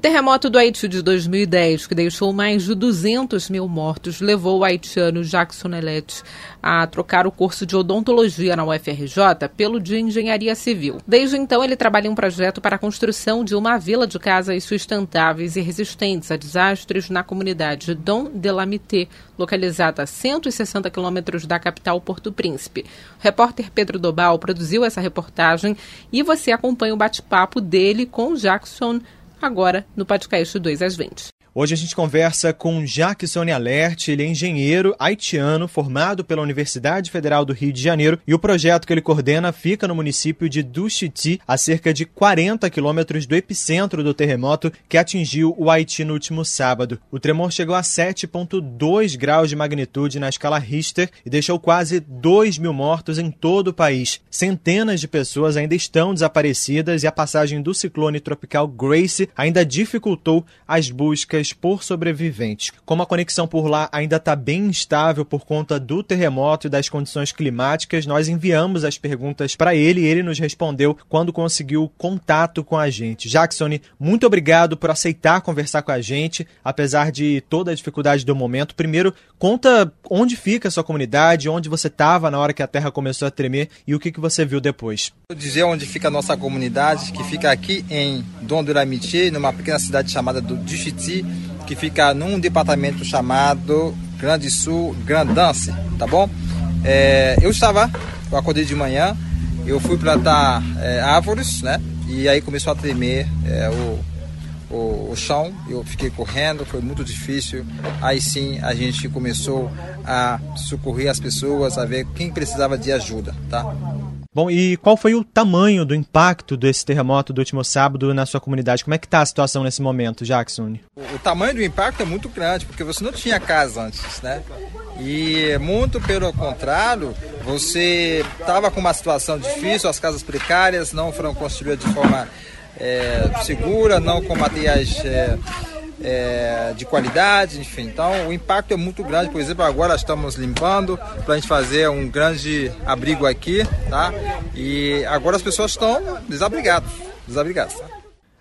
Terremoto do Haiti de 2010, que deixou mais de 200 mil mortos, levou o haitiano Jackson Elete a trocar o curso de odontologia na UFRJ pelo de engenharia civil. Desde então, ele trabalha em um projeto para a construção de uma vila de casas sustentáveis e resistentes a desastres na comunidade Dom de Lamité, localizada a 160 quilômetros da capital Porto Príncipe. O repórter Pedro Dobal produziu essa reportagem e você acompanha o bate-papo dele com Jackson agora no podcast 2 às 20. Hoje a gente conversa com Jackson Alert, ele é engenheiro haitiano formado pela Universidade Federal do Rio de Janeiro e o projeto que ele coordena fica no município de Duchiti, a cerca de 40 quilômetros do epicentro do terremoto que atingiu o Haiti no último sábado. O tremor chegou a 7,2 graus de magnitude na escala Richter e deixou quase 2 mil mortos em todo o país. Centenas de pessoas ainda estão desaparecidas e a passagem do ciclone tropical Grace ainda dificultou as buscas por sobreviventes. Como a conexão por lá ainda está bem instável por conta do terremoto e das condições climáticas, nós enviamos as perguntas para ele e ele nos respondeu quando conseguiu contato com a gente. Jackson, muito obrigado por aceitar conversar com a gente, apesar de toda a dificuldade do momento. Primeiro, conta onde fica a sua comunidade, onde você estava na hora que a terra começou a tremer e o que, que você viu depois. Vou dizer onde fica a nossa comunidade, que fica aqui em Donduramiti, numa pequena cidade chamada do Duchiti, que fica num departamento chamado Grande Sul Grandance, tá bom? É, eu estava, eu acordei de manhã, eu fui plantar é, árvores, né? E aí começou a tremer é, o, o, o, chão, eu fiquei correndo, foi muito difícil. Aí sim a gente começou a socorrer as pessoas, a ver quem precisava de ajuda, tá? Bom, e qual foi o tamanho do impacto desse terremoto do último sábado na sua comunidade? Como é que está a situação nesse momento, Jackson? O, o tamanho do impacto é muito grande, porque você não tinha casa antes, né? E muito pelo contrário, você estava com uma situação difícil, as casas precárias não foram construídas de forma é, segura, não com materiais é, é, de qualidade, enfim. Então o impacto é muito grande. Por exemplo, agora estamos limpando para a gente fazer um grande abrigo aqui, tá? E agora as pessoas estão desabrigadas, desabrigadas. Tá?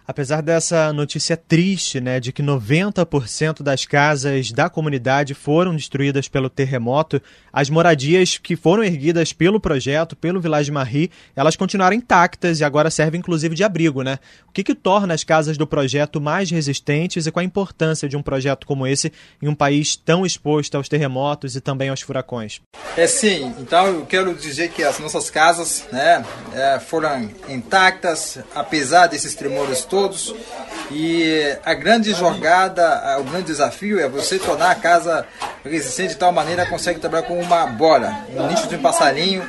Apesar dessa notícia triste, né, de que 90% das casas da comunidade foram destruídas pelo terremoto, as moradias que foram erguidas pelo projeto, pelo Village Marie, elas continuaram intactas e agora servem inclusive de abrigo, né? O que, que torna as casas do projeto mais resistentes e qual a importância de um projeto como esse em um país tão exposto aos terremotos e também aos furacões? É sim, então eu quero dizer que as nossas casas, né, é, foram intactas apesar desses tremores todos todos. E a grande jogada, o grande desafio é você tornar a casa resistente de tal maneira que consegue trabalhar com uma bola, um nicho de um passarinho,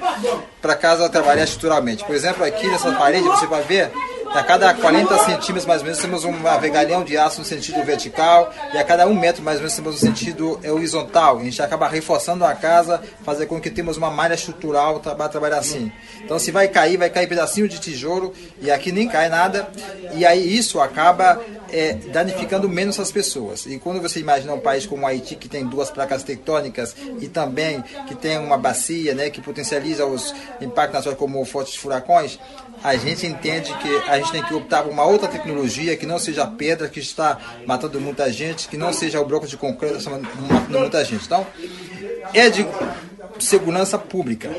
para a casa trabalhar estruturalmente. Por exemplo, aqui nessa parede você vai ver a cada 40 centímetros, mais ou menos, temos um vegalhão de aço no sentido vertical e a cada um metro, mais ou menos, temos um sentido horizontal. A gente acaba reforçando a casa, fazer com que temos uma malha estrutural para trabalhar assim. Então, se vai cair, vai cair pedacinho de tijolo e aqui nem cai nada. E aí isso acaba é, danificando menos as pessoas. E quando você imagina um país como o Haiti, que tem duas placas tectônicas e também que tem uma bacia né, que potencializa os impactos naturais como fortes furacões, a gente entende que a gente tem que optar por uma outra tecnologia que não seja a pedra que está matando muita gente, que não seja o bloco de concreto que está matando muita gente. Então, é de segurança pública.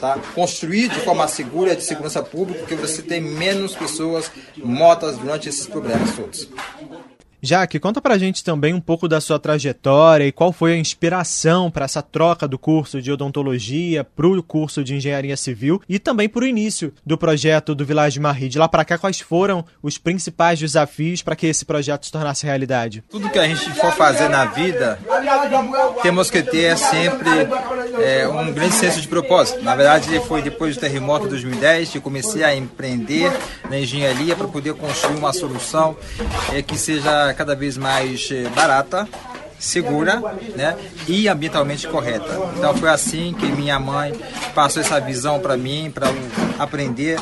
Tá? Construir de forma segura é de segurança pública, porque você tem menos pessoas mortas durante esses problemas todos. Jaque, conta pra gente também um pouco da sua trajetória e qual foi a inspiração para essa troca do curso de odontologia para o curso de engenharia civil e também para o início do projeto do Village Marie. De lá para cá, quais foram os principais desafios para que esse projeto se tornasse realidade? Tudo que a gente for fazer na vida, temos que ter sempre é, um grande senso de propósito. Na verdade, foi depois do terremoto de 2010 que comecei a empreender na engenharia para poder construir uma solução é, que seja cada vez mais eh, barata, segura né, e ambientalmente correta. Então foi assim que minha mãe passou essa visão para mim, para aprender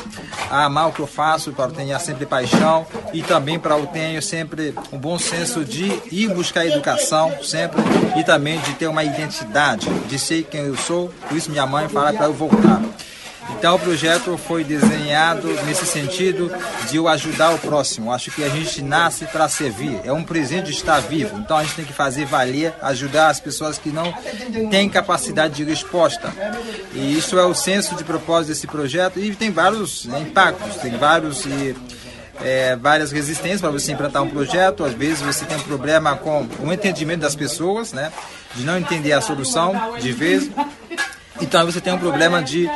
a amar o que eu faço, para eu ter sempre paixão e também para eu ter sempre um bom senso de ir buscar educação sempre e também de ter uma identidade, de ser quem eu sou. Por isso minha mãe fala para eu voltar. Então o projeto foi desenhado nesse sentido de eu ajudar o próximo. Acho que a gente nasce para servir, é um presente estar vivo. Então a gente tem que fazer valer, ajudar as pessoas que não têm capacidade de resposta. E isso é o senso de propósito desse projeto e tem vários né, impactos, tem vários e é, várias resistências para você implantar um projeto. Às vezes você tem um problema com o entendimento das pessoas, né? De não entender a solução de vez. Então você tem um problema de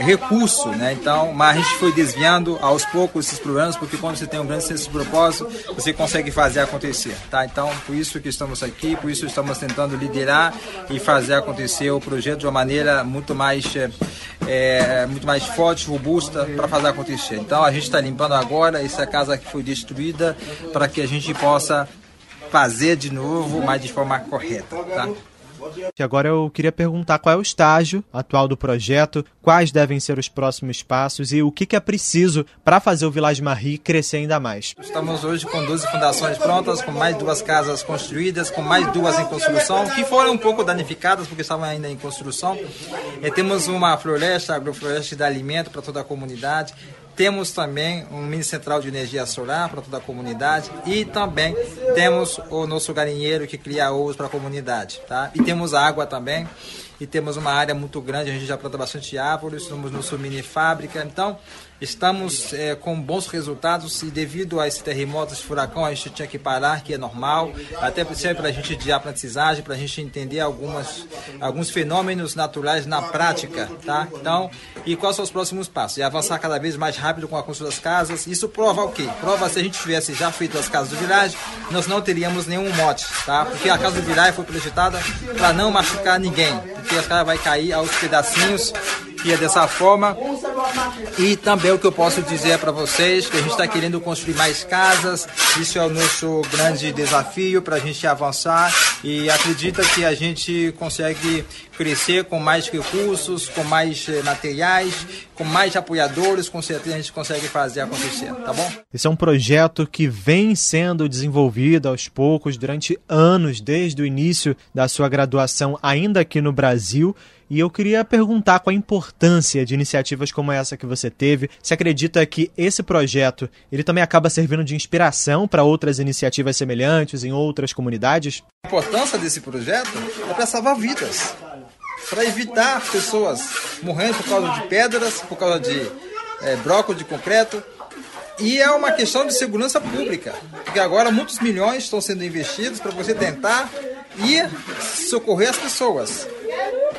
recurso, né? Então, mas a gente foi desviando aos poucos esses problemas, porque quando você tem um grande senso de propósito, você consegue fazer acontecer, tá? Então, por isso que estamos aqui, por isso estamos tentando liderar e fazer acontecer o projeto de uma maneira muito mais é, muito mais forte, robusta para fazer acontecer. Então, a gente está limpando agora essa casa que foi destruída para que a gente possa fazer de novo, mas de forma correta, tá? E agora eu queria perguntar qual é o estágio atual do projeto, quais devem ser os próximos passos e o que, é preciso para fazer o Village Marie crescer ainda mais. Estamos hoje com 12 fundações prontas, com mais duas casas construídas, com mais duas em construção, que foram um pouco danificadas porque estavam ainda em construção. E temos uma floresta, agrofloresta de alimento para toda a comunidade. Temos também um mini central de energia solar para toda a comunidade e também temos o nosso galinheiro que cria ovos para a comunidade, tá? E temos água também e temos uma área muito grande, a gente já planta bastante árvores, somos nosso mini fábrica, então Estamos é, com bons resultados e devido a esse terremoto, esse furacão, a gente tinha que parar, que é normal, até para a gente de aprendizagem, para a gente entender algumas, alguns fenômenos naturais na prática, tá? Então, e quais são os próximos passos? E avançar cada vez mais rápido com a construção das casas. Isso prova o quê? Prova se a gente tivesse já feito as casas do Village, nós não teríamos nenhum mote, tá? Porque a casa do Village foi projetada para não machucar ninguém, porque a casa vai cair aos pedacinhos e é dessa forma. E também o que eu posso dizer para vocês que a gente está querendo construir mais casas. Isso é o nosso grande desafio para a gente avançar e acredita que a gente consegue crescer com mais recursos, com mais eh, materiais, com mais apoiadores, com certeza a gente consegue fazer acontecer, tá bom? Esse é um projeto que vem sendo desenvolvido aos poucos durante anos, desde o início da sua graduação, ainda aqui no Brasil. E eu queria perguntar qual a importância de iniciativas como essa que você teve. Você acredita que esse projeto ele também acaba servindo de inspiração para outras iniciativas semelhantes em outras comunidades? A importância desse projeto é para salvar vidas, para evitar pessoas morrendo por causa de pedras, por causa de é, de concreto. E é uma questão de segurança pública, porque agora muitos milhões estão sendo investidos para você tentar ir socorrer as pessoas.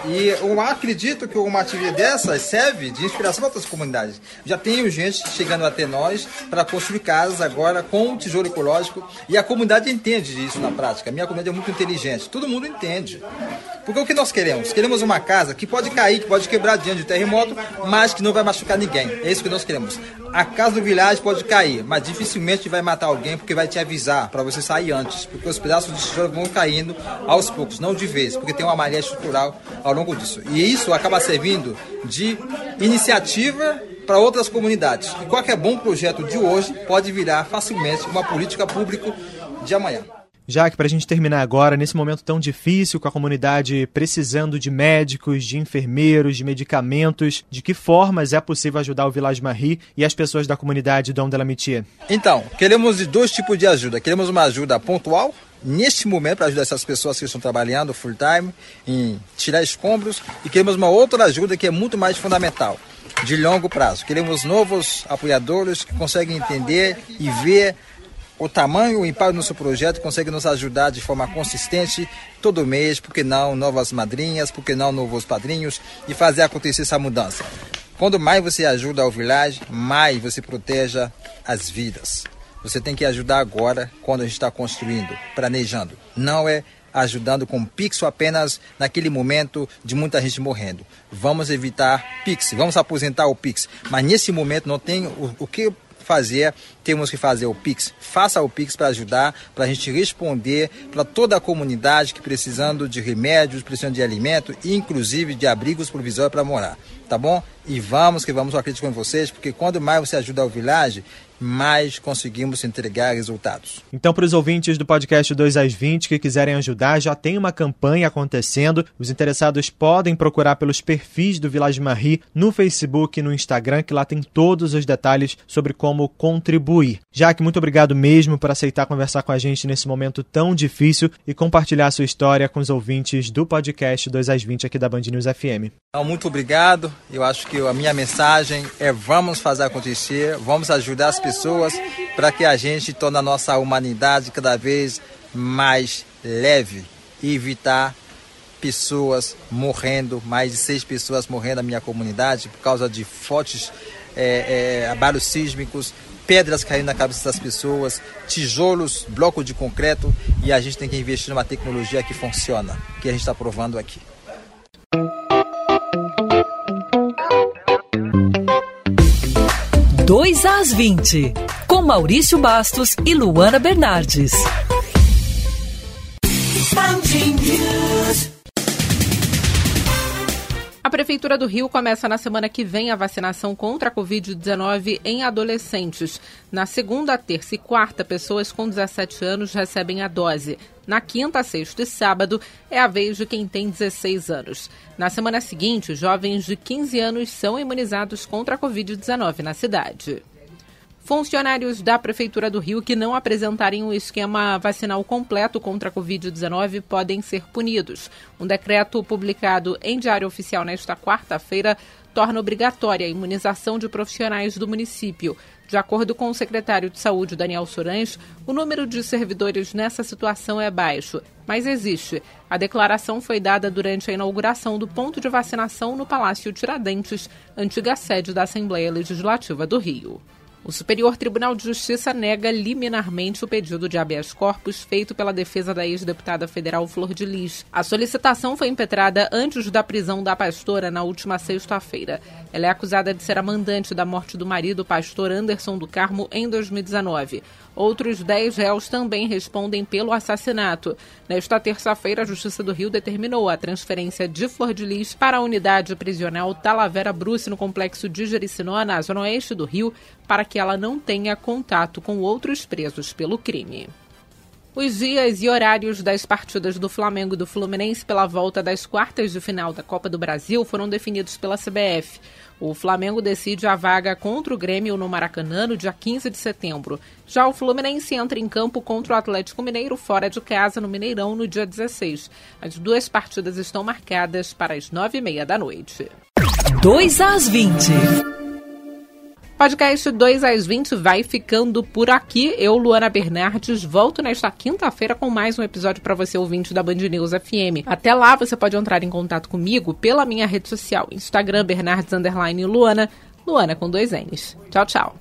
E eu acredito que uma atividade dessa serve de inspiração para outras comunidades. Já tenho gente chegando até nós para construir casas agora com tijolo ecológico e a comunidade entende isso na prática. A minha comunidade é muito inteligente, todo mundo entende. Porque o que nós queremos? Queremos uma casa que pode cair, que pode quebrar diante de terremoto, mas que não vai machucar ninguém. É isso que nós queremos. A casa do vilage pode cair, mas dificilmente vai matar alguém porque vai te avisar para você sair antes, porque os pedaços de tijolo vão caindo aos poucos, não de vez, porque tem uma malha estrutural ao longo disso. E isso acaba servindo de iniciativa para outras comunidades. E qualquer bom projeto de hoje pode virar facilmente uma política pública de amanhã. Jaque, para a gente terminar agora, nesse momento tão difícil, com a comunidade precisando de médicos, de enfermeiros, de medicamentos, de que formas é possível ajudar o Village Marie e as pessoas da comunidade de la Métier? Então, queremos dois tipos de ajuda. Queremos uma ajuda pontual, neste momento, para ajudar essas pessoas que estão trabalhando full time, em tirar escombros, e queremos uma outra ajuda que é muito mais fundamental, de longo prazo. Queremos novos apoiadores que conseguem entender e ver o tamanho, o impacto do nosso projeto consegue nos ajudar de forma consistente todo mês, porque não novas madrinhas, porque não novos padrinhos e fazer acontecer essa mudança. Quando mais você ajuda ao village, mais você proteja as vidas. Você tem que ajudar agora, quando a gente está construindo, planejando. Não é ajudando com Pix apenas naquele momento de muita gente morrendo. Vamos evitar Pix, vamos aposentar o Pix. Mas nesse momento não tem o, o que fazer, temos que fazer o Pix. Faça o Pix para ajudar, para a gente responder para toda a comunidade que precisando de remédios, precisando de alimento, inclusive de abrigos provisórios para morar. Tá bom? E vamos que vamos acreditar com vocês, porque quando mais você ajuda o Village, mais conseguimos entregar resultados. Então, para os ouvintes do podcast 2 às 20 que quiserem ajudar, já tem uma campanha acontecendo. Os interessados podem procurar pelos perfis do Village Marie no Facebook e no Instagram, que lá tem todos os detalhes sobre como contribuir. Jaque, muito obrigado mesmo por aceitar conversar com a gente nesse momento tão difícil e compartilhar sua história com os ouvintes do podcast 2 às 20 aqui da Band News FM. Muito obrigado. Eu acho que a minha mensagem é vamos fazer acontecer, vamos ajudar as pessoas pessoas para que a gente torne a nossa humanidade cada vez mais leve e evitar pessoas morrendo, mais de seis pessoas morrendo na minha comunidade por causa de fortes é, é, abalos sísmicos, pedras caindo na cabeça das pessoas, tijolos, bloco de concreto e a gente tem que investir numa tecnologia que funciona, que a gente está provando aqui. 2 às 20, com Maurício Bastos e Luana Bernardes. Prefeitura do Rio começa na semana que vem a vacinação contra a Covid-19 em adolescentes. Na segunda, terça e quarta, pessoas com 17 anos recebem a dose. Na quinta, sexta e sábado é a vez de quem tem 16 anos. Na semana seguinte, jovens de 15 anos são imunizados contra a Covid-19 na cidade. Funcionários da Prefeitura do Rio que não apresentarem um esquema vacinal completo contra a Covid-19 podem ser punidos. Um decreto publicado em Diário Oficial nesta quarta-feira torna obrigatória a imunização de profissionais do município. De acordo com o secretário de Saúde, Daniel Sorães, o número de servidores nessa situação é baixo, mas existe. A declaração foi dada durante a inauguração do ponto de vacinação no Palácio Tiradentes, antiga sede da Assembleia Legislativa do Rio. O Superior Tribunal de Justiça nega liminarmente o pedido de habeas corpus feito pela defesa da ex-deputada federal Flor de Lis. A solicitação foi impetrada antes da prisão da pastora na última sexta-feira. Ela é acusada de ser a mandante da morte do marido, pastor Anderson do Carmo, em 2019. Outros 10 réus também respondem pelo assassinato. Nesta terça-feira, a Justiça do Rio determinou a transferência de Flor de Lis para a unidade prisional Talavera Bruce, no complexo de Jericinó, na zona oeste do Rio, para que ela não tenha contato com outros presos pelo crime. Os dias e horários das partidas do Flamengo e do Fluminense pela volta das quartas de final da Copa do Brasil foram definidos pela CBF. O Flamengo decide a vaga contra o Grêmio no Maracanã no dia 15 de setembro. Já o Fluminense entra em campo contra o Atlético Mineiro fora de casa no Mineirão no dia 16. As duas partidas estão marcadas para as nove e meia da noite. 2 às 20. Podcast 2 às 20 vai ficando por aqui. Eu, Luana Bernardes, volto nesta quinta-feira com mais um episódio para você, ouvinte da Band News FM. Até lá, você pode entrar em contato comigo pela minha rede social, Instagram Bernardes Luana, Luana com dois N's. Tchau, tchau.